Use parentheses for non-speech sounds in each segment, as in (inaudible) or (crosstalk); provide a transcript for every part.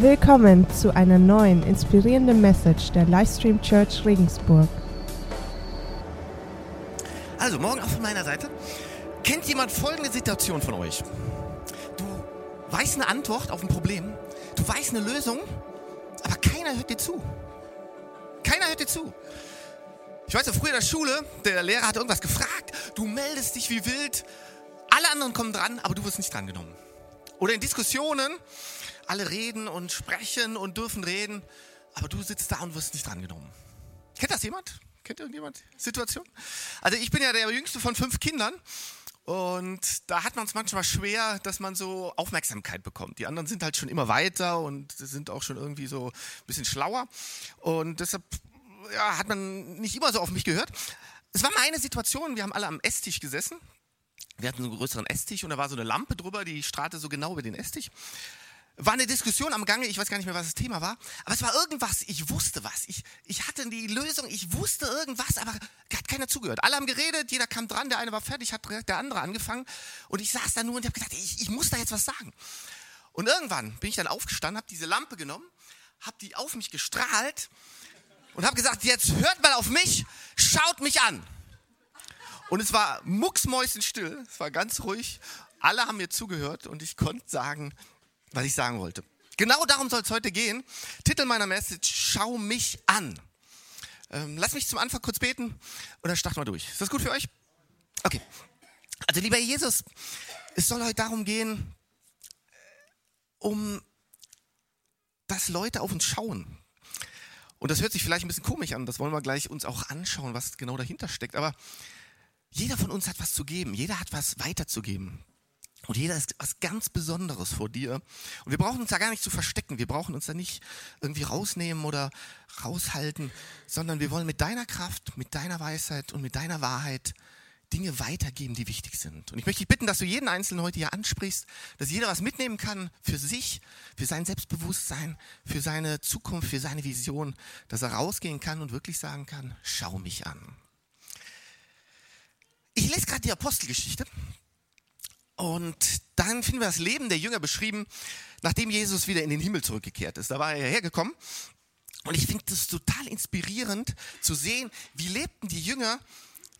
Willkommen zu einer neuen inspirierenden Message der Livestream Church Regensburg. Also, morgen auch von meiner Seite. Kennt jemand folgende Situation von euch? Du weißt eine Antwort auf ein Problem, du weißt eine Lösung, aber keiner hört dir zu. Keiner hört dir zu. Ich weiß, früher in der Schule, der Lehrer hat irgendwas gefragt, du meldest dich wie wild, alle anderen kommen dran, aber du wirst nicht drangenommen. Oder in Diskussionen, alle reden und sprechen und dürfen reden, aber du sitzt da und wirst nicht drangenommen. Kennt das jemand? Kennt irgendjemand Situation? Also ich bin ja der jüngste von fünf Kindern und da hat man es manchmal schwer, dass man so Aufmerksamkeit bekommt. Die anderen sind halt schon immer weiter und sind auch schon irgendwie so ein bisschen schlauer und deshalb ja, hat man nicht immer so auf mich gehört. Es war mal eine Situation, wir haben alle am Esstisch gesessen. Wir hatten so einen größeren Esstisch und da war so eine Lampe drüber, die strahlte so genau über den Esstisch war eine Diskussion am Gange, ich weiß gar nicht mehr, was das Thema war, aber es war irgendwas, ich wusste was. Ich, ich hatte die Lösung, ich wusste irgendwas, aber hat keiner zugehört. Alle haben geredet, jeder kam dran, der eine war fertig, hat der andere angefangen und ich saß da nur und habe gedacht, ich, ich muss da jetzt was sagen. Und irgendwann bin ich dann aufgestanden, habe diese Lampe genommen, habe die auf mich gestrahlt und habe gesagt, jetzt hört mal auf mich, schaut mich an. Und es war mucksmäuschenstill, es war ganz ruhig. Alle haben mir zugehört und ich konnte sagen, was ich sagen wollte. Genau darum soll es heute gehen. Titel meiner Message, schau mich an. Ähm, lass mich zum Anfang kurz beten und dann starten wir durch. Ist das gut für euch? Okay. Also lieber Jesus, es soll heute darum gehen, um dass Leute auf uns schauen. Und das hört sich vielleicht ein bisschen komisch an, das wollen wir gleich uns auch anschauen, was genau dahinter steckt. Aber jeder von uns hat was zu geben, jeder hat was weiterzugeben. Und jeder ist was ganz Besonderes vor dir. Und wir brauchen uns da gar nicht zu verstecken. Wir brauchen uns da nicht irgendwie rausnehmen oder raushalten, sondern wir wollen mit deiner Kraft, mit deiner Weisheit und mit deiner Wahrheit Dinge weitergeben, die wichtig sind. Und ich möchte dich bitten, dass du jeden Einzelnen heute hier ansprichst, dass jeder was mitnehmen kann für sich, für sein Selbstbewusstsein, für seine Zukunft, für seine Vision, dass er rausgehen kann und wirklich sagen kann, schau mich an. Ich lese gerade die Apostelgeschichte und dann finden wir das Leben der Jünger beschrieben, nachdem Jesus wieder in den Himmel zurückgekehrt ist. Da war er hergekommen. Und ich finde es total inspirierend zu sehen, wie lebten die Jünger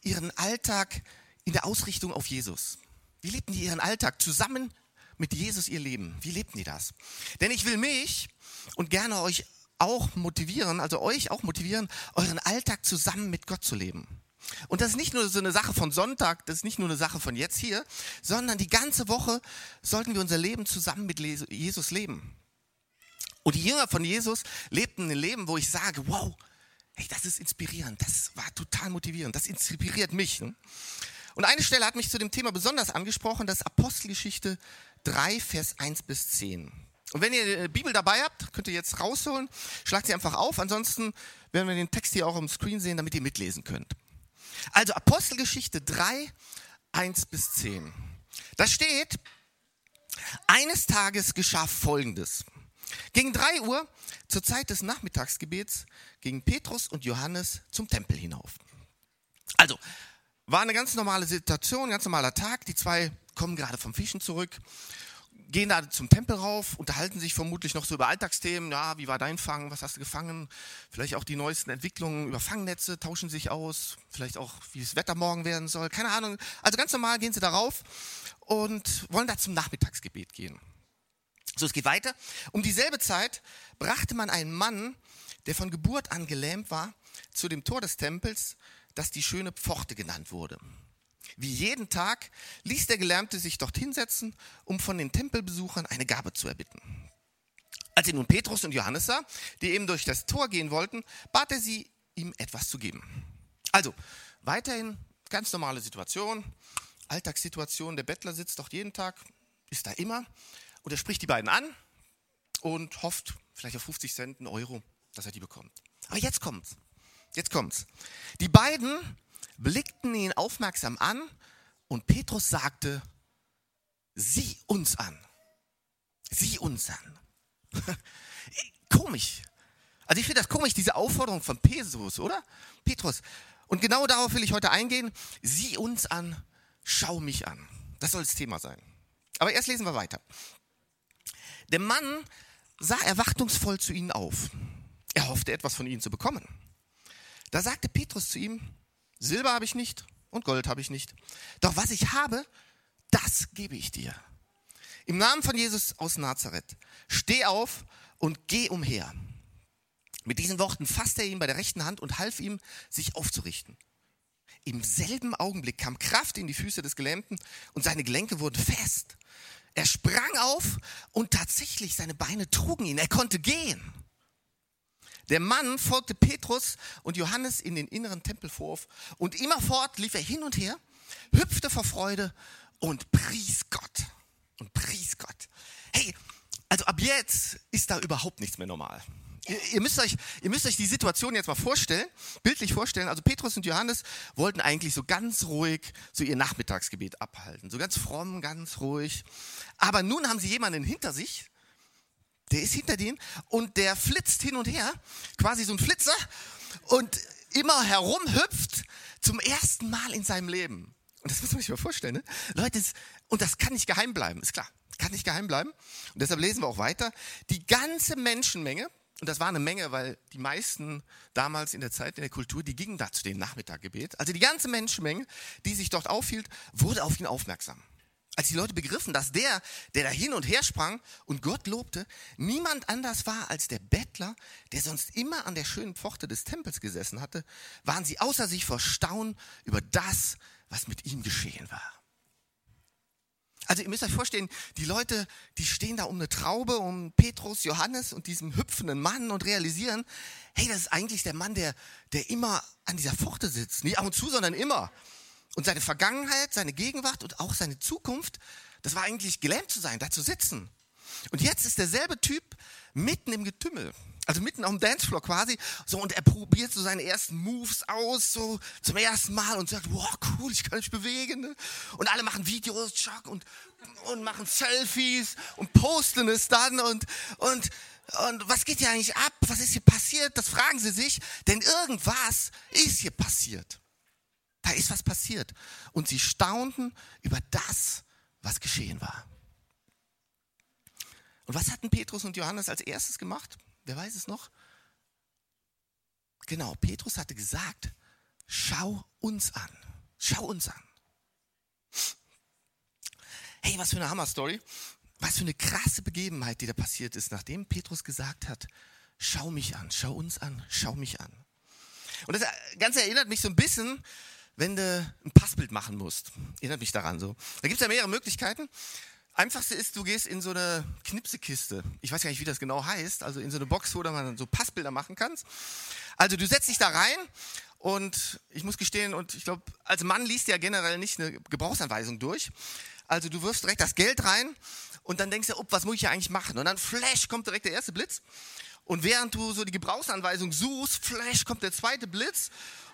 ihren Alltag in der Ausrichtung auf Jesus. Wie lebten die ihren Alltag zusammen mit Jesus ihr Leben? Wie lebten die das? Denn ich will mich und gerne euch auch motivieren, also euch auch motivieren, euren Alltag zusammen mit Gott zu leben. Und das ist nicht nur so eine Sache von Sonntag, das ist nicht nur eine Sache von jetzt hier, sondern die ganze Woche sollten wir unser Leben zusammen mit Jesus leben. Und die Jünger von Jesus lebten ein Leben, wo ich sage, wow, hey, das ist inspirierend, das war total motivierend, das inspiriert mich. Ne? Und eine Stelle hat mich zu dem Thema besonders angesprochen, das Apostelgeschichte 3, Vers 1 bis 10. Und wenn ihr die Bibel dabei habt, könnt ihr jetzt rausholen, schlagt sie einfach auf, ansonsten werden wir den Text hier auch am Screen sehen, damit ihr mitlesen könnt. Also Apostelgeschichte 3, 1 bis 10. Da steht, eines Tages geschah Folgendes. Gegen 3 Uhr, zur Zeit des Nachmittagsgebets, gingen Petrus und Johannes zum Tempel hinauf. Also, war eine ganz normale Situation, ganz normaler Tag. Die zwei kommen gerade vom Fischen zurück gehen da zum Tempel rauf, unterhalten sich vermutlich noch so über Alltagsthemen. Ja, wie war dein Fang? Was hast du gefangen? Vielleicht auch die neuesten Entwicklungen über Fangnetze tauschen sich aus. Vielleicht auch, wie das Wetter morgen werden soll. Keine Ahnung. Also ganz normal gehen sie da rauf und wollen da zum Nachmittagsgebet gehen. So, es geht weiter. Um dieselbe Zeit brachte man einen Mann, der von Geburt an gelähmt war, zu dem Tor des Tempels, das die schöne Pforte genannt wurde. Wie jeden Tag ließ der Gelernte sich dort hinsetzen, um von den Tempelbesuchern eine Gabe zu erbitten. Als er nun Petrus und Johannes sah, die eben durch das Tor gehen wollten, bat er sie, ihm etwas zu geben. Also, weiterhin ganz normale Situation, Alltagssituation. Der Bettler sitzt doch jeden Tag, ist da immer und er spricht die beiden an und hofft vielleicht auf 50 Cent, einen Euro, dass er die bekommt. Aber jetzt kommt's. Jetzt kommt's. Die beiden blickten ihn aufmerksam an und Petrus sagte, sieh uns an. Sieh uns an. (laughs) komisch. Also ich finde das komisch, diese Aufforderung von Petrus, oder? Petrus. Und genau darauf will ich heute eingehen. Sieh uns an, schau mich an. Das soll das Thema sein. Aber erst lesen wir weiter. Der Mann sah erwartungsvoll zu ihnen auf. Er hoffte etwas von ihnen zu bekommen. Da sagte Petrus zu ihm, Silber habe ich nicht und Gold habe ich nicht. Doch was ich habe, das gebe ich dir. Im Namen von Jesus aus Nazareth, steh auf und geh umher. Mit diesen Worten fasste er ihn bei der rechten Hand und half ihm, sich aufzurichten. Im selben Augenblick kam Kraft in die Füße des Gelähmten und seine Gelenke wurden fest. Er sprang auf und tatsächlich seine Beine trugen ihn. Er konnte gehen. Der Mann folgte Petrus und Johannes in den inneren Tempelvorhof und immerfort lief er hin und her, hüpfte vor Freude und pries Gott. Und pries Gott. Hey, also ab jetzt ist da überhaupt nichts mehr normal. Ihr, müsst euch, ihr müsst euch die Situation jetzt mal vorstellen, bildlich vorstellen. Also Petrus und Johannes wollten eigentlich so ganz ruhig so ihr Nachmittagsgebet abhalten. So ganz fromm, ganz ruhig. Aber nun haben sie jemanden hinter sich, der ist hinter denen und der flitzt hin und her, quasi so ein Flitzer und immer herumhüpft zum ersten Mal in seinem Leben. Und das muss man sich mal vorstellen, ne? Leute, und das kann nicht geheim bleiben, ist klar. Kann nicht geheim bleiben. Und deshalb lesen wir auch weiter. Die ganze Menschenmenge, und das war eine Menge, weil die meisten damals in der Zeit, in der Kultur, die gingen da zu dem Nachmittaggebet. Also die ganze Menschenmenge, die sich dort aufhielt, wurde auf ihn aufmerksam als die Leute begriffen, dass der, der da hin und her sprang und Gott lobte, niemand anders war als der Bettler, der sonst immer an der schönen Pforte des Tempels gesessen hatte, waren sie außer sich vor Staunen über das, was mit ihm geschehen war. Also ihr müsst euch vorstellen, die Leute, die stehen da um eine Traube, um Petrus, Johannes und diesem hüpfenden Mann und realisieren, hey, das ist eigentlich der Mann, der, der immer an dieser Pforte sitzt. Nicht ab und zu, sondern immer. Und seine Vergangenheit, seine Gegenwart und auch seine Zukunft, das war eigentlich gelähmt zu sein, da zu sitzen. Und jetzt ist derselbe Typ mitten im Getümmel, also mitten auf dem Dancefloor quasi, so und er probiert so seine ersten Moves aus, so zum ersten Mal und sagt, wow, cool, ich kann mich bewegen. Ne? Und alle machen Videos, Chuck, und, und machen Selfies und posten es dann und, und, und was geht hier eigentlich ab? Was ist hier passiert? Das fragen sie sich, denn irgendwas ist hier passiert. Da ist was passiert. Und sie staunten über das, was geschehen war. Und was hatten Petrus und Johannes als erstes gemacht? Wer weiß es noch? Genau, Petrus hatte gesagt, schau uns an. Schau uns an. Hey, was für eine Hammer-Story. Was für eine krasse Begebenheit, die da passiert ist, nachdem Petrus gesagt hat, schau mich an, schau uns an, schau mich an. Und das Ganze erinnert mich so ein bisschen wenn du ein Passbild machen musst. Erinnert mich daran so. Da gibt es ja mehrere Möglichkeiten. Einfachste ist, du gehst in so eine Knipsekiste. Ich weiß gar nicht, wie das genau heißt. Also in so eine Box, wo du man so Passbilder machen kannst. Also du setzt dich da rein und ich muss gestehen, und ich glaube, als Mann liest ja generell nicht eine Gebrauchsanweisung durch. Also du wirfst direkt das Geld rein und dann denkst du, oh, was muss ich hier eigentlich machen? Und dann flash kommt direkt der erste Blitz. Und während du so die Gebrauchsanweisung suchst, flash kommt der zweite Blitz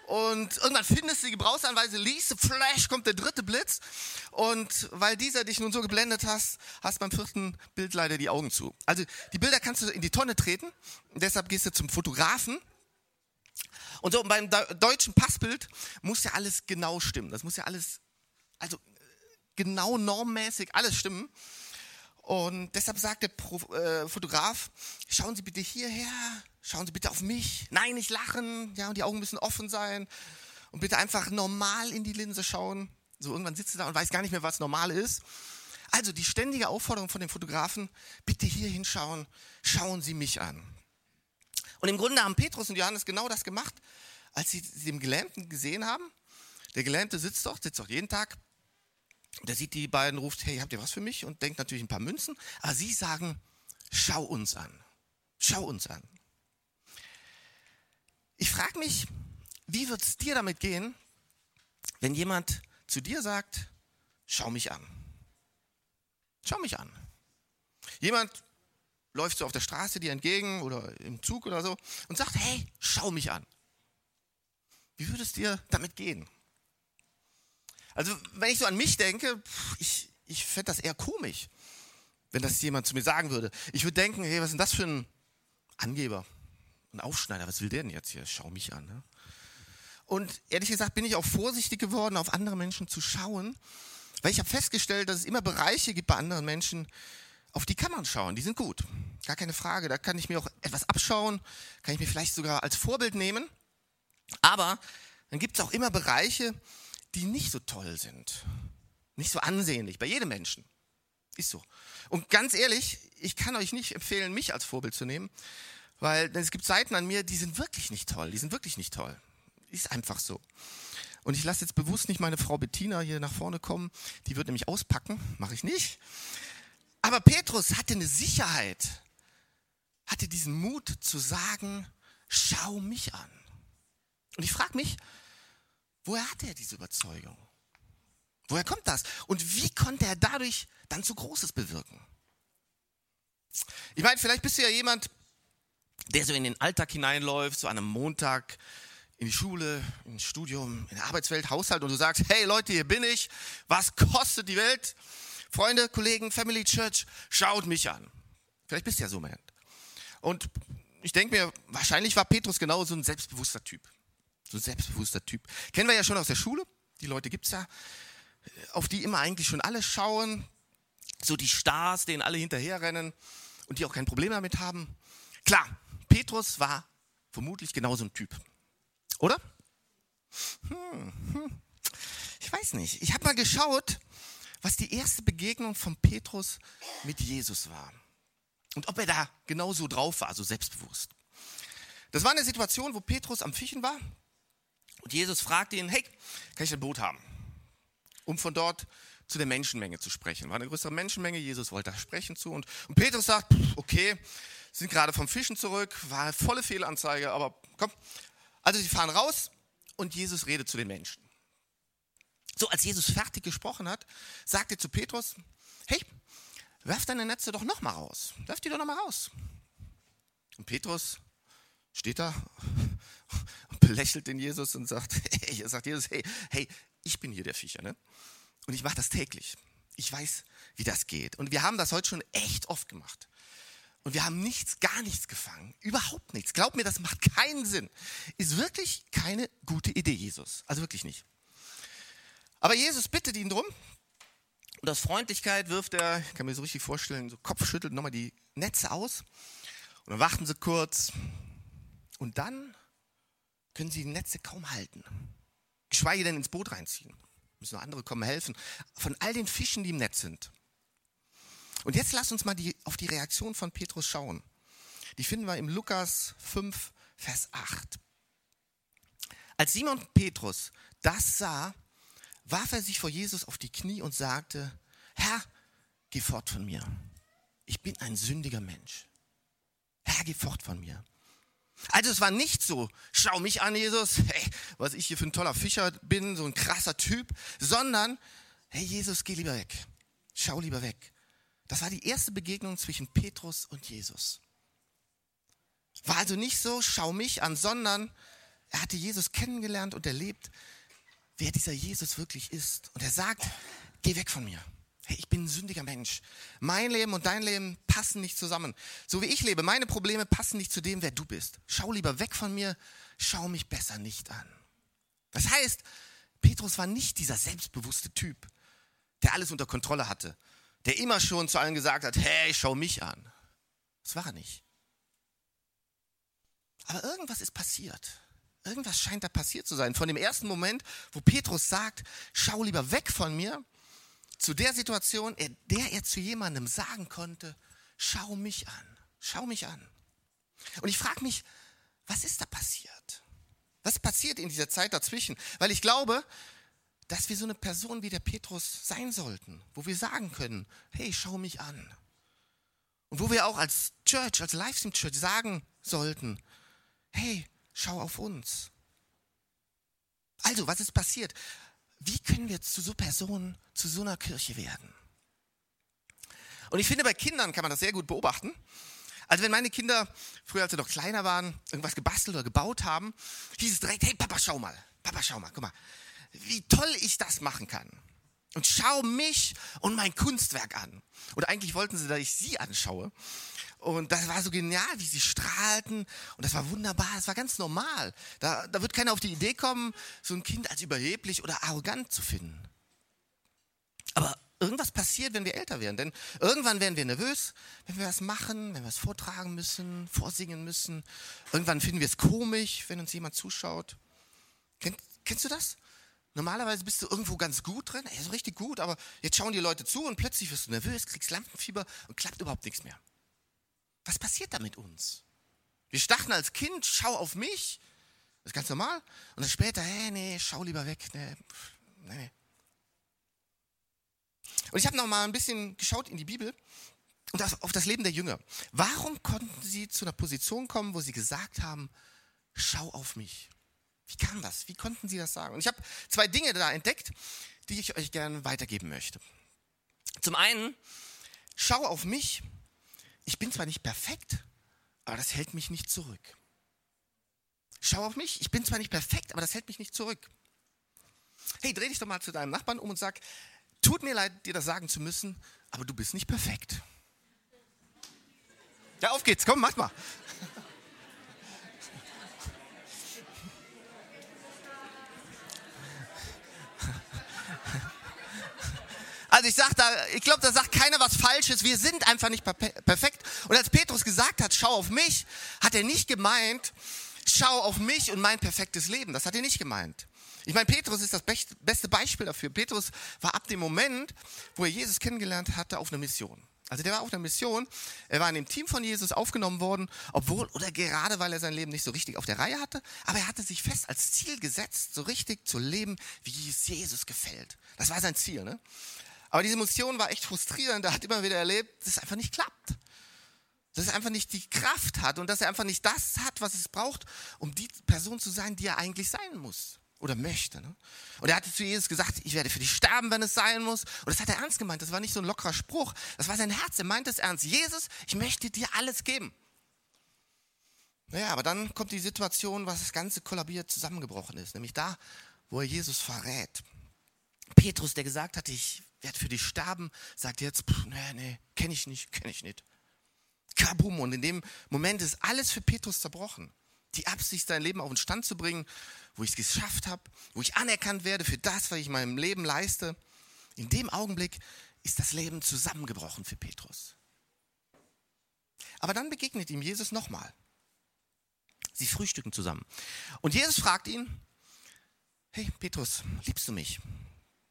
und irgendwann findest du die Gebrauchsanweise, liest, flash, kommt der dritte Blitz. Und weil dieser dich nun so geblendet hast, hast beim vierten Bild leider die Augen zu. Also die Bilder kannst du in die Tonne treten. Deshalb gehst du zum Fotografen. Und so beim deutschen Passbild muss ja alles genau stimmen. Das muss ja alles, also genau normmäßig alles stimmen. Und deshalb sagt der Pro, äh, Fotograf, schauen Sie bitte hierher, schauen Sie bitte auf mich. Nein, nicht lachen, ja, und die Augen müssen offen sein. Und bitte einfach normal in die Linse schauen. So irgendwann sitzt er da und weiß gar nicht mehr, was normal ist. Also die ständige Aufforderung von dem Fotografen, bitte hier hinschauen, schauen Sie mich an. Und im Grunde haben Petrus und Johannes genau das gemacht, als sie den Gelähmten gesehen haben. Der Gelähmte sitzt doch, sitzt doch jeden Tag der sieht die beiden, ruft, hey, habt ihr was für mich? Und denkt natürlich ein paar Münzen. Aber sie sagen, schau uns an. Schau uns an. Ich frage mich, wie wird es dir damit gehen, wenn jemand zu dir sagt, schau mich an. Schau mich an. Jemand läuft so auf der Straße dir entgegen oder im Zug oder so und sagt, hey, schau mich an. Wie würde es dir damit gehen? Also wenn ich so an mich denke, ich, ich fände das eher komisch, wenn das jemand zu mir sagen würde. Ich würde denken, hey, was ist denn das für ein Angeber, ein Aufschneider, was will der denn jetzt hier? Schau mich an. Ne? Und ehrlich gesagt bin ich auch vorsichtig geworden, auf andere Menschen zu schauen, weil ich habe festgestellt, dass es immer Bereiche gibt bei anderen Menschen, auf die kann man schauen, die sind gut. gar keine Frage. Da kann ich mir auch etwas abschauen, kann ich mir vielleicht sogar als Vorbild nehmen. Aber dann gibt es auch immer Bereiche, die nicht so toll sind, nicht so ansehnlich, bei jedem Menschen. Ist so. Und ganz ehrlich, ich kann euch nicht empfehlen, mich als Vorbild zu nehmen, weil es gibt Seiten an mir, die sind wirklich nicht toll, die sind wirklich nicht toll. Ist einfach so. Und ich lasse jetzt bewusst nicht meine Frau Bettina hier nach vorne kommen, die wird nämlich auspacken, mache ich nicht. Aber Petrus hatte eine Sicherheit, hatte diesen Mut zu sagen, schau mich an. Und ich frage mich, woher hat er diese Überzeugung? Woher kommt das? Und wie konnte er dadurch dann so Großes bewirken? Ich meine, vielleicht bist du ja jemand, der so in den Alltag hineinläuft, so an einem Montag in die Schule, ins Studium, in der Arbeitswelt, Haushalt und du sagst, hey Leute, hier bin ich, was kostet die Welt? Freunde, Kollegen, Family Church, schaut mich an. Vielleicht bist du ja so jemand. Und ich denke mir, wahrscheinlich war Petrus genau so ein selbstbewusster Typ. So ein selbstbewusster Typ. Kennen wir ja schon aus der Schule. Die Leute gibt es ja, auf die immer eigentlich schon alle schauen. So die Stars, denen alle hinterherrennen und die auch kein Problem damit haben. Klar, Petrus war vermutlich genauso ein Typ. Oder? Hm, hm. Ich weiß nicht. Ich habe mal geschaut, was die erste Begegnung von Petrus mit Jesus war. Und ob er da genauso drauf war, so selbstbewusst. Das war eine Situation, wo Petrus am Fischen war und Jesus fragte ihn, hey, kann ich ein Boot haben? Um von dort zu der Menschenmenge zu sprechen. War eine größere Menschenmenge, Jesus wollte da sprechen zu. Und, und Petrus sagt, okay, sind gerade vom Fischen zurück, war volle Fehlanzeige, aber komm. Also sie fahren raus und Jesus redet zu den Menschen. So, als Jesus fertig gesprochen hat, sagt er zu Petrus, hey, werf deine Netze doch nochmal raus. Werf die doch nochmal raus. Und Petrus steht da (laughs) und belächelt den Jesus und sagt, (laughs) hey, er sagt Jesus, hey, hey, ich bin hier der Fischer, ne? Und ich mache das täglich. Ich weiß, wie das geht. Und wir haben das heute schon echt oft gemacht. Und wir haben nichts, gar nichts gefangen. Überhaupt nichts. Glaub mir, das macht keinen Sinn. Ist wirklich keine gute Idee, Jesus. Also wirklich nicht. Aber Jesus bittet ihn drum. Und aus Freundlichkeit wirft er, ich kann mir so richtig vorstellen, so Kopfschüttelt nochmal die Netze aus. Und dann warten sie kurz. Und dann können sie die Netze kaum halten. Geschweige denn ins Boot reinziehen. Müssen noch andere kommen helfen. Von all den Fischen, die im Netz sind. Und jetzt lass uns mal die, auf die Reaktion von Petrus schauen. Die finden wir im Lukas 5, Vers 8. Als Simon Petrus das sah, warf er sich vor Jesus auf die Knie und sagte, Herr, geh fort von mir. Ich bin ein sündiger Mensch. Herr, geh fort von mir. Also es war nicht so, schau mich an, Jesus, hey, was ich hier für ein toller Fischer bin, so ein krasser Typ, sondern, hey Jesus, geh lieber weg. Schau lieber weg. Das war die erste Begegnung zwischen Petrus und Jesus. War also nicht so, schau mich an, sondern er hatte Jesus kennengelernt und erlebt, wer dieser Jesus wirklich ist. Und er sagt, geh weg von mir. Hey, ich bin ein sündiger Mensch. Mein Leben und dein Leben passen nicht zusammen. So wie ich lebe, meine Probleme passen nicht zu dem, wer du bist. Schau lieber weg von mir, schau mich besser nicht an. Das heißt, Petrus war nicht dieser selbstbewusste Typ, der alles unter Kontrolle hatte, der immer schon zu allen gesagt hat, hey, schau mich an. Das war er nicht. Aber irgendwas ist passiert. Irgendwas scheint da passiert zu sein. Von dem ersten Moment, wo Petrus sagt, schau lieber weg von mir, zu der Situation, in der er zu jemandem sagen konnte, schau mich an, schau mich an. Und ich frage mich, was ist da passiert? Was passiert in dieser Zeit dazwischen? Weil ich glaube, dass wir so eine Person wie der Petrus sein sollten, wo wir sagen können, hey, schau mich an. Und wo wir auch als Church, als Livestream Church sagen sollten, hey, schau auf uns. Also, was ist passiert? Wie können wir zu so Personen, zu so einer Kirche werden? Und ich finde, bei Kindern kann man das sehr gut beobachten. Also wenn meine Kinder, früher als sie noch kleiner waren, irgendwas gebastelt oder gebaut haben, hieß es direkt, hey Papa, schau mal, Papa, schau mal, guck mal, wie toll ich das machen kann. Und schau mich und mein Kunstwerk an. Und eigentlich wollten sie, dass ich sie anschaue. Und das war so genial, wie sie strahlten. Und das war wunderbar, das war ganz normal. Da, da wird keiner auf die Idee kommen, so ein Kind als überheblich oder arrogant zu finden. Aber irgendwas passiert, wenn wir älter werden. Denn irgendwann werden wir nervös, wenn wir was machen, wenn wir es vortragen müssen, vorsingen müssen. Irgendwann finden wir es komisch, wenn uns jemand zuschaut. Kenn, kennst du das? Normalerweise bist du irgendwo ganz gut drin, ey, so richtig gut, aber jetzt schauen die Leute zu und plötzlich wirst du nervös, kriegst Lampenfieber und klappt überhaupt nichts mehr. Was passiert da mit uns? Wir starten als Kind, schau auf mich, das ist ganz normal. Und dann später, hey, nee, schau lieber weg, nee, nee, nee. Und ich habe noch mal ein bisschen geschaut in die Bibel und das, auf das Leben der Jünger. Warum konnten sie zu einer Position kommen, wo sie gesagt haben, schau auf mich? Wie kam das? Wie konnten sie das sagen? Und ich habe zwei Dinge da entdeckt, die ich euch gerne weitergeben möchte. Zum einen, schau auf mich. Ich bin zwar nicht perfekt, aber das hält mich nicht zurück. Schau auf mich. Ich bin zwar nicht perfekt, aber das hält mich nicht zurück. Hey, dreh dich doch mal zu deinem Nachbarn um und sag, Tut mir leid, dir das sagen zu müssen, aber du bist nicht perfekt. Ja, auf geht's, komm, mach mal. Ich sag da, ich glaube, da sagt keiner was Falsches. Wir sind einfach nicht perfekt. Und als Petrus gesagt hat, schau auf mich, hat er nicht gemeint, schau auf mich und mein perfektes Leben. Das hat er nicht gemeint. Ich meine, Petrus ist das beste Beispiel dafür. Petrus war ab dem Moment, wo er Jesus kennengelernt hatte, auf einer Mission. Also der war auf einer Mission, er war in dem Team von Jesus aufgenommen worden, obwohl oder gerade weil er sein Leben nicht so richtig auf der Reihe hatte, aber er hatte sich fest als Ziel gesetzt, so richtig zu leben, wie es Jesus gefällt. Das war sein Ziel. Ne? Aber diese Mission war echt frustrierend, er hat immer wieder erlebt, dass es einfach nicht klappt. Dass er einfach nicht die Kraft hat und dass er einfach nicht das hat, was es braucht, um die Person zu sein, die er eigentlich sein muss oder möchte. Ne? Und er hatte zu Jesus gesagt, ich werde für dich sterben, wenn es sein muss. Und das hat er ernst gemeint. Das war nicht so ein lockerer Spruch. Das war sein Herz. Er meinte es ernst. Jesus, ich möchte dir alles geben. Naja, aber dann kommt die Situation, was das Ganze kollabiert, zusammengebrochen ist. Nämlich da, wo er Jesus verrät. Petrus, der gesagt hatte, ich werde für dich sterben, sagt jetzt, pff, nee, nee, kenne ich nicht, kenne ich nicht. Kabum. Und in dem Moment ist alles für Petrus zerbrochen. Die Absicht, sein Leben auf den Stand zu bringen wo ich es geschafft habe, wo ich anerkannt werde für das, was ich in meinem Leben leiste. In dem Augenblick ist das Leben zusammengebrochen für Petrus. Aber dann begegnet ihm Jesus nochmal. Sie frühstücken zusammen. Und Jesus fragt ihn, hey Petrus, liebst du mich?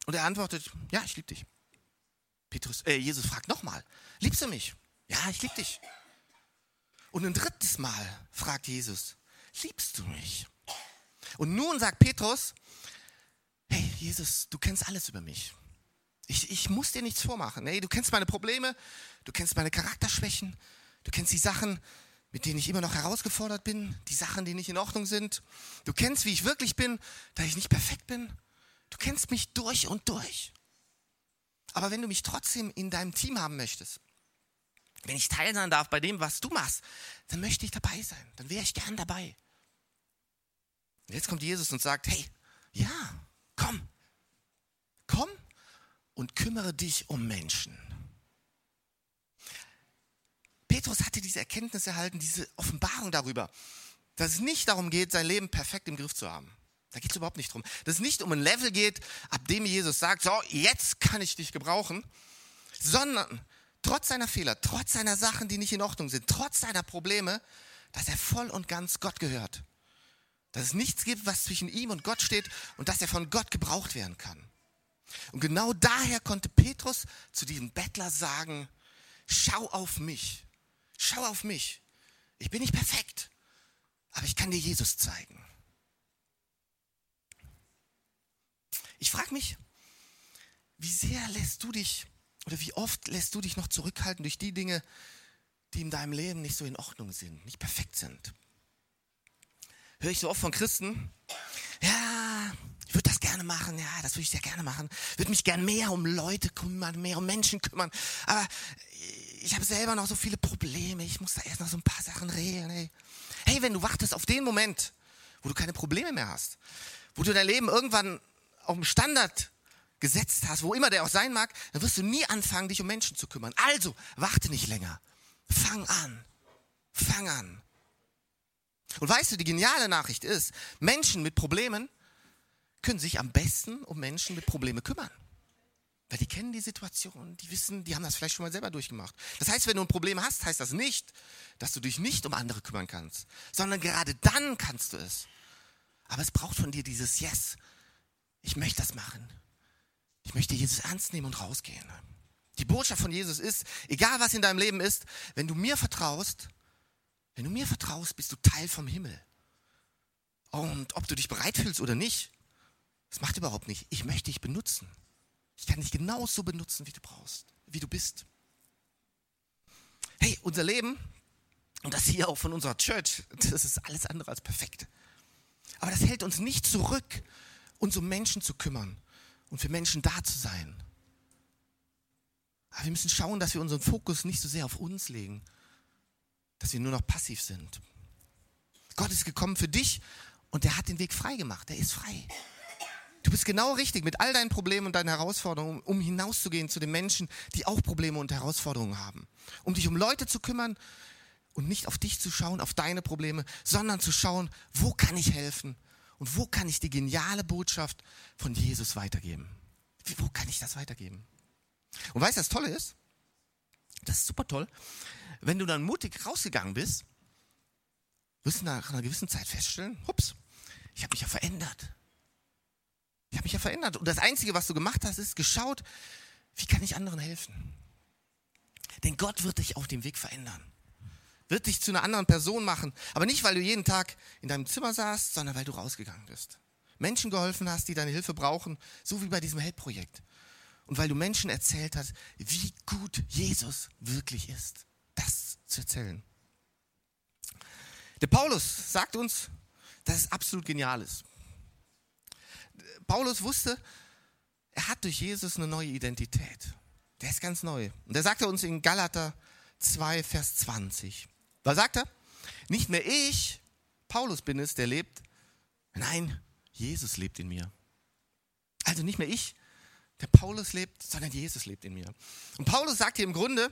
Und er antwortet, ja, ich liebe dich. Petrus, äh, Jesus fragt nochmal, liebst du mich? Ja, ich liebe dich. Und ein drittes Mal fragt Jesus, liebst du mich? Und nun sagt Petrus, hey Jesus, du kennst alles über mich. Ich, ich muss dir nichts vormachen. Hey, du kennst meine Probleme, du kennst meine Charakterschwächen, du kennst die Sachen, mit denen ich immer noch herausgefordert bin, die Sachen, die nicht in Ordnung sind. Du kennst, wie ich wirklich bin, da ich nicht perfekt bin. Du kennst mich durch und durch. Aber wenn du mich trotzdem in deinem Team haben möchtest, wenn ich teil sein darf bei dem, was du machst, dann möchte ich dabei sein. Dann wäre ich gern dabei. Und jetzt kommt Jesus und sagt, hey, ja, komm, komm und kümmere dich um Menschen. Petrus hatte diese Erkenntnis erhalten, diese Offenbarung darüber, dass es nicht darum geht, sein Leben perfekt im Griff zu haben. Da geht es überhaupt nicht drum. Dass es nicht um ein Level geht, ab dem Jesus sagt, so, jetzt kann ich dich gebrauchen, sondern trotz seiner Fehler, trotz seiner Sachen, die nicht in Ordnung sind, trotz seiner Probleme, dass er voll und ganz Gott gehört dass es nichts gibt, was zwischen ihm und Gott steht und dass er von Gott gebraucht werden kann. Und genau daher konnte Petrus zu diesem Bettler sagen, schau auf mich, schau auf mich. Ich bin nicht perfekt, aber ich kann dir Jesus zeigen. Ich frage mich, wie sehr lässt du dich oder wie oft lässt du dich noch zurückhalten durch die Dinge, die in deinem Leben nicht so in Ordnung sind, nicht perfekt sind? höre ich so oft von Christen, ja, ich würde das gerne machen, ja, das würde ich sehr gerne machen, würde mich gerne mehr um Leute kümmern, mehr um Menschen kümmern, aber ich habe selber noch so viele Probleme, ich muss da erst noch so ein paar Sachen regeln. Hey. hey, wenn du wartest auf den Moment, wo du keine Probleme mehr hast, wo du dein Leben irgendwann auf einen Standard gesetzt hast, wo immer der auch sein mag, dann wirst du nie anfangen, dich um Menschen zu kümmern. Also, warte nicht länger. Fang an. Fang an. Und weißt du, die geniale Nachricht ist, Menschen mit Problemen können sich am besten um Menschen mit Problemen kümmern. Weil die kennen die Situation, die wissen, die haben das vielleicht schon mal selber durchgemacht. Das heißt, wenn du ein Problem hast, heißt das nicht, dass du dich nicht um andere kümmern kannst, sondern gerade dann kannst du es. Aber es braucht von dir dieses Yes. Ich möchte das machen. Ich möchte Jesus ernst nehmen und rausgehen. Die Botschaft von Jesus ist, egal was in deinem Leben ist, wenn du mir vertraust, wenn du mir vertraust, bist du Teil vom Himmel. Und ob du dich bereit fühlst oder nicht, das macht überhaupt nicht. Ich möchte dich benutzen. Ich kann dich genauso benutzen, wie du brauchst, wie du bist. Hey, unser Leben und das hier auch von unserer Church, (laughs) das ist alles andere als perfekt. Aber das hält uns nicht zurück, uns um Menschen zu kümmern und für Menschen da zu sein. Aber wir müssen schauen, dass wir unseren Fokus nicht so sehr auf uns legen, dass wir nur noch passiv sind. Gott ist gekommen für dich und er hat den Weg frei gemacht. Er ist frei. Du bist genau richtig mit all deinen Problemen und deinen Herausforderungen, um hinauszugehen zu den Menschen, die auch Probleme und Herausforderungen haben. Um dich um Leute zu kümmern und nicht auf dich zu schauen, auf deine Probleme, sondern zu schauen, wo kann ich helfen und wo kann ich die geniale Botschaft von Jesus weitergeben. Wo kann ich das weitergeben? Und weißt du, das Tolle ist? Das ist super toll. Wenn du dann mutig rausgegangen bist, wirst du nach einer gewissen Zeit feststellen, hups, ich habe mich ja verändert. Ich habe mich ja verändert. Und das Einzige, was du gemacht hast, ist geschaut, wie kann ich anderen helfen? Denn Gott wird dich auf dem Weg verändern. Wird dich zu einer anderen Person machen. Aber nicht, weil du jeden Tag in deinem Zimmer saßt, sondern weil du rausgegangen bist. Menschen geholfen hast, die deine Hilfe brauchen, so wie bei diesem Heldprojekt. Und weil du Menschen erzählt hast, wie gut Jesus wirklich ist. Das zu erzählen. Der Paulus sagt uns, dass es absolut genial ist. Paulus wusste, er hat durch Jesus eine neue Identität. Der ist ganz neu. Und er sagte uns in Galater 2, Vers 20. Was sagt er? Nicht mehr ich, Paulus bin es, der lebt. Nein, Jesus lebt in mir. Also nicht mehr ich, der Paulus lebt, sondern Jesus lebt in mir. Und Paulus sagt hier im Grunde,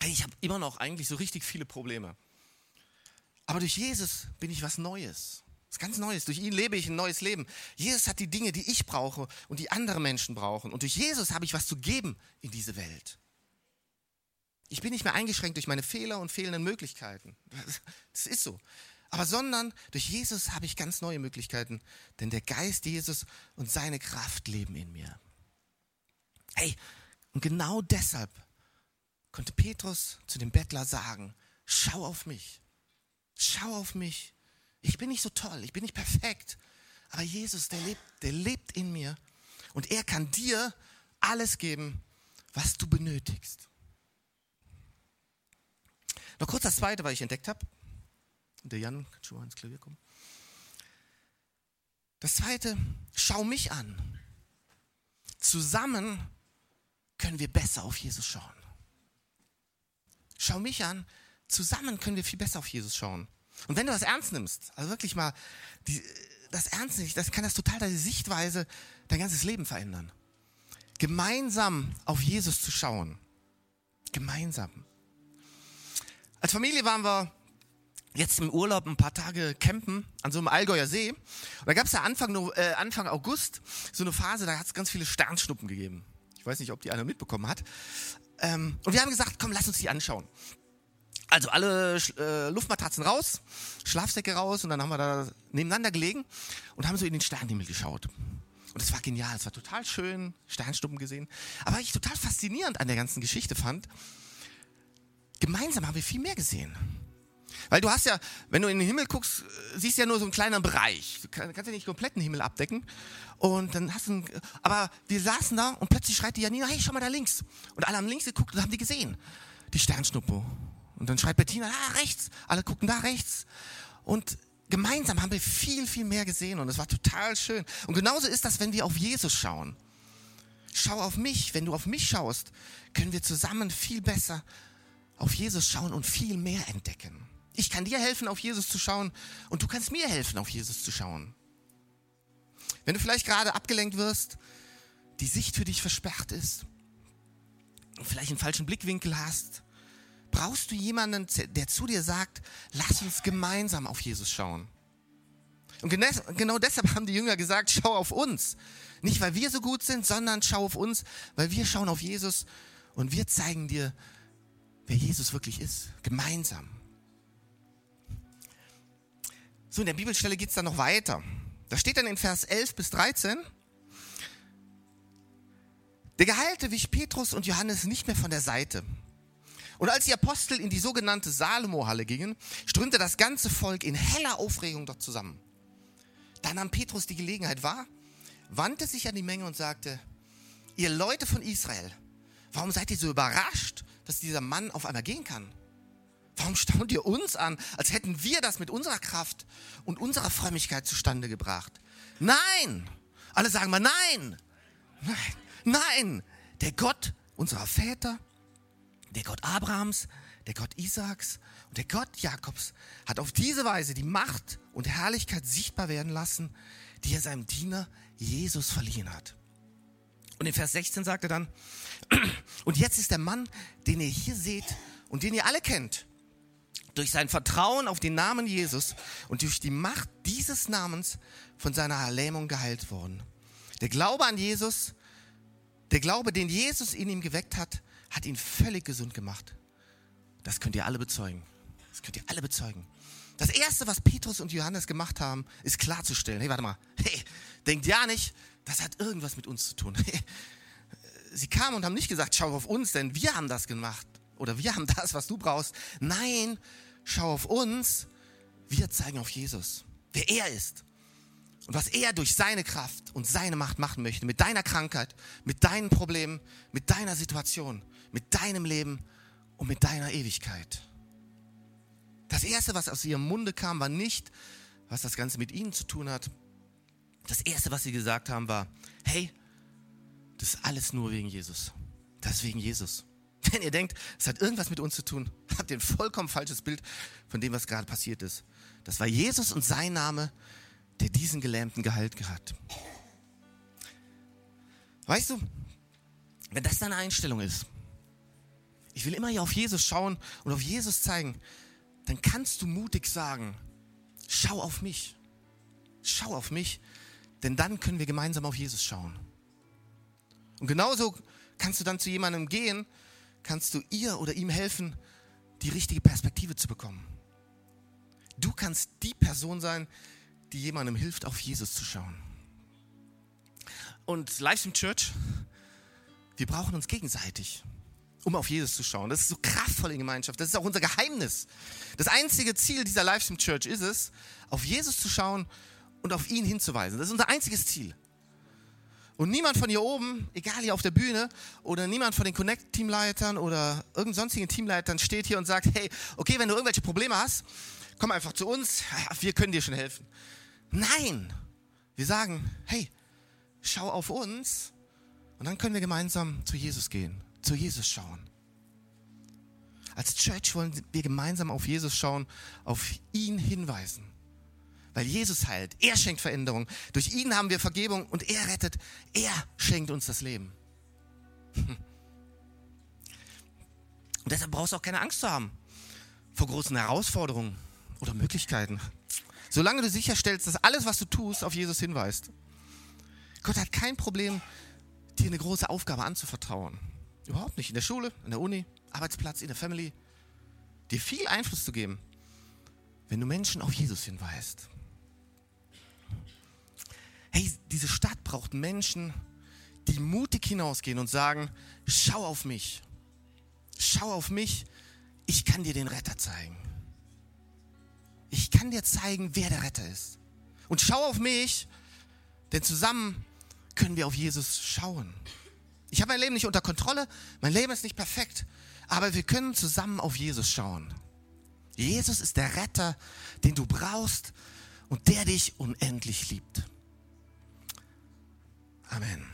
hey, ich habe immer noch eigentlich so richtig viele Probleme. Aber durch Jesus bin ich was Neues. Ist ganz Neues. Durch ihn lebe ich ein neues Leben. Jesus hat die Dinge, die ich brauche und die andere Menschen brauchen. Und durch Jesus habe ich was zu geben in diese Welt. Ich bin nicht mehr eingeschränkt durch meine Fehler und fehlenden Möglichkeiten. Das ist so. Aber sondern durch Jesus habe ich ganz neue Möglichkeiten, denn der Geist Jesus und seine Kraft leben in mir. Hey, und genau deshalb konnte Petrus zu dem Bettler sagen, schau auf mich, schau auf mich ich bin nicht so toll, ich bin nicht perfekt, aber Jesus, der lebt, der lebt in mir und er kann dir alles geben, was du benötigst. Noch kurz das zweite, was ich entdeckt habe. Der Jan kann schon mal ins Klavier kommen. Das zweite, schau mich an. Zusammen können wir besser auf Jesus schauen. Schau mich an. Zusammen können wir viel besser auf Jesus schauen. Und wenn du das ernst nimmst, also wirklich mal die, das ernst nimmst, das kann das total deine Sichtweise, dein ganzes Leben verändern. Gemeinsam auf Jesus zu schauen. Gemeinsam. Als Familie waren wir jetzt im Urlaub ein paar Tage campen an so einem Allgäuer See. Und da gab es ja Anfang, äh, Anfang August so eine Phase, da hat es ganz viele Sternschnuppen gegeben. Ich weiß nicht, ob die einer mitbekommen hat. Ähm, und wir haben gesagt, komm, lass uns die anschauen. Also alle äh, Luftmatratzen raus, Schlafsäcke raus und dann haben wir da nebeneinander gelegen und haben so in den Sternenhimmel geschaut. Und es war genial, es war total schön, Sternstuppen gesehen. Aber was ich total faszinierend an der ganzen Geschichte fand, gemeinsam haben wir viel mehr gesehen. Weil du hast ja, wenn du in den Himmel guckst, äh, siehst du ja nur so einen kleinen Bereich. Du kannst ja nicht kompletten Himmel abdecken. Und dann hast du, einen, aber wir saßen da und plötzlich schreit die Janina, hey, schau mal da links. Und alle haben links geguckt und haben die gesehen. Die Sternschnuppe. Und dann schreit Bettina, ah, rechts. Alle gucken da rechts. Und gemeinsam haben wir viel, viel mehr gesehen und es war total schön. Und genauso ist das, wenn wir auf Jesus schauen. Schau auf mich. Wenn du auf mich schaust, können wir zusammen viel besser auf Jesus schauen und viel mehr entdecken. Ich kann dir helfen, auf Jesus zu schauen und du kannst mir helfen, auf Jesus zu schauen. Wenn du vielleicht gerade abgelenkt wirst, die Sicht für dich versperrt ist, vielleicht einen falschen Blickwinkel hast, brauchst du jemanden, der zu dir sagt, lass uns gemeinsam auf Jesus schauen. Und genau deshalb haben die Jünger gesagt, schau auf uns. Nicht, weil wir so gut sind, sondern schau auf uns, weil wir schauen auf Jesus und wir zeigen dir, wer Jesus wirklich ist. Gemeinsam. So, in der Bibelstelle geht es dann noch weiter. Da steht dann in Vers 11 bis 13, der Geheilte wich Petrus und Johannes nicht mehr von der Seite. Und als die Apostel in die sogenannte Salomo-Halle gingen, strömte das ganze Volk in heller Aufregung dort zusammen. Da nahm Petrus die Gelegenheit wahr, wandte sich an die Menge und sagte, ihr Leute von Israel, warum seid ihr so überrascht, dass dieser Mann auf einmal gehen kann? Warum staunt ihr uns an, als hätten wir das mit unserer Kraft und unserer Frömmigkeit zustande gebracht? Nein! Alle sagen mal nein! Nein! Nein! Der Gott unserer Väter, der Gott Abrahams, der Gott Isaaks und der Gott Jakobs hat auf diese Weise die Macht und Herrlichkeit sichtbar werden lassen, die er seinem Diener Jesus verliehen hat. Und in Vers 16 sagt er dann, (clears throat) und jetzt ist der Mann, den ihr hier seht und den ihr alle kennt, durch sein Vertrauen auf den Namen Jesus und durch die Macht dieses Namens von seiner Lähmung geheilt worden. Der Glaube an Jesus, der Glaube, den Jesus in ihm geweckt hat, hat ihn völlig gesund gemacht. Das könnt ihr alle bezeugen. Das könnt ihr alle bezeugen. Das erste, was Petrus und Johannes gemacht haben, ist klarzustellen, hey, warte mal, hey, denkt ja nicht, das hat irgendwas mit uns zu tun. (laughs) Sie kamen und haben nicht gesagt, schau auf uns, denn wir haben das gemacht oder wir haben das, was du brauchst. Nein, schau auf uns, wir zeigen auf Jesus, wer er ist. Und was er durch seine Kraft und seine Macht machen möchte, mit deiner Krankheit, mit deinen Problemen, mit deiner Situation, mit deinem Leben und mit deiner Ewigkeit. Das Erste, was aus ihrem Munde kam, war nicht, was das Ganze mit ihnen zu tun hat. Das Erste, was sie gesagt haben, war, hey, das ist alles nur wegen Jesus. Das ist wegen Jesus. (laughs) Wenn ihr denkt, es hat irgendwas mit uns zu tun, (laughs) habt ihr ein vollkommen falsches Bild von dem, was gerade passiert ist. Das war Jesus und sein Name, der diesen Gelähmten geheilt hat. Weißt du, wenn das deine Einstellung ist, ich will immer hier auf Jesus schauen und auf Jesus zeigen, dann kannst du mutig sagen, schau auf mich. Schau auf mich, denn dann können wir gemeinsam auf Jesus schauen. Und genauso kannst du dann zu jemandem gehen, kannst du ihr oder ihm helfen, die richtige Perspektive zu bekommen. Du kannst die Person sein, die jemandem hilft, auf Jesus zu schauen. Und Livestream Church, wir brauchen uns gegenseitig, um auf Jesus zu schauen. Das ist so kraftvoll in Gemeinschaft. Das ist auch unser Geheimnis. Das einzige Ziel dieser Livestream Church ist es, auf Jesus zu schauen und auf ihn hinzuweisen. Das ist unser einziges Ziel. Und niemand von hier oben, egal hier auf der Bühne, oder niemand von den Connect-Teamleitern oder irgendeinen sonstigen Teamleitern steht hier und sagt, hey, okay, wenn du irgendwelche Probleme hast, komm einfach zu uns, wir können dir schon helfen. Nein, wir sagen, hey, schau auf uns und dann können wir gemeinsam zu Jesus gehen, zu Jesus schauen. Als Church wollen wir gemeinsam auf Jesus schauen, auf ihn hinweisen weil Jesus heilt. Er schenkt Veränderung. Durch ihn haben wir Vergebung und er rettet. Er schenkt uns das Leben. (laughs) Und deshalb brauchst du auch keine Angst zu haben vor großen Herausforderungen oder Möglichkeiten. Solange du sicherstellst, dass alles, was du tust, auf Jesus hinweist. Gott hat kein Problem, dir eine große Aufgabe anzuvertrauen. Überhaupt nicht. In der Schule, in der Uni, Arbeitsplatz, in der Family. Dir viel Einfluss zu geben, wenn du Menschen auf Jesus hinweist hey, diese Stadt braucht Menschen, die mutig hinausgehen und sagen, schau auf mich, schau auf mich, ich kann dir den Retter zeigen. Ich kann dir zeigen, wer der Retter ist. Und schau auf mich, denn zusammen können wir auf Jesus schauen. Ich habe mein Leben nicht unter Kontrolle, mein Leben ist nicht perfekt, aber wir können zusammen auf Jesus schauen. Jesus ist der Retter, den du brauchst und der dich unendlich liebt. Amén.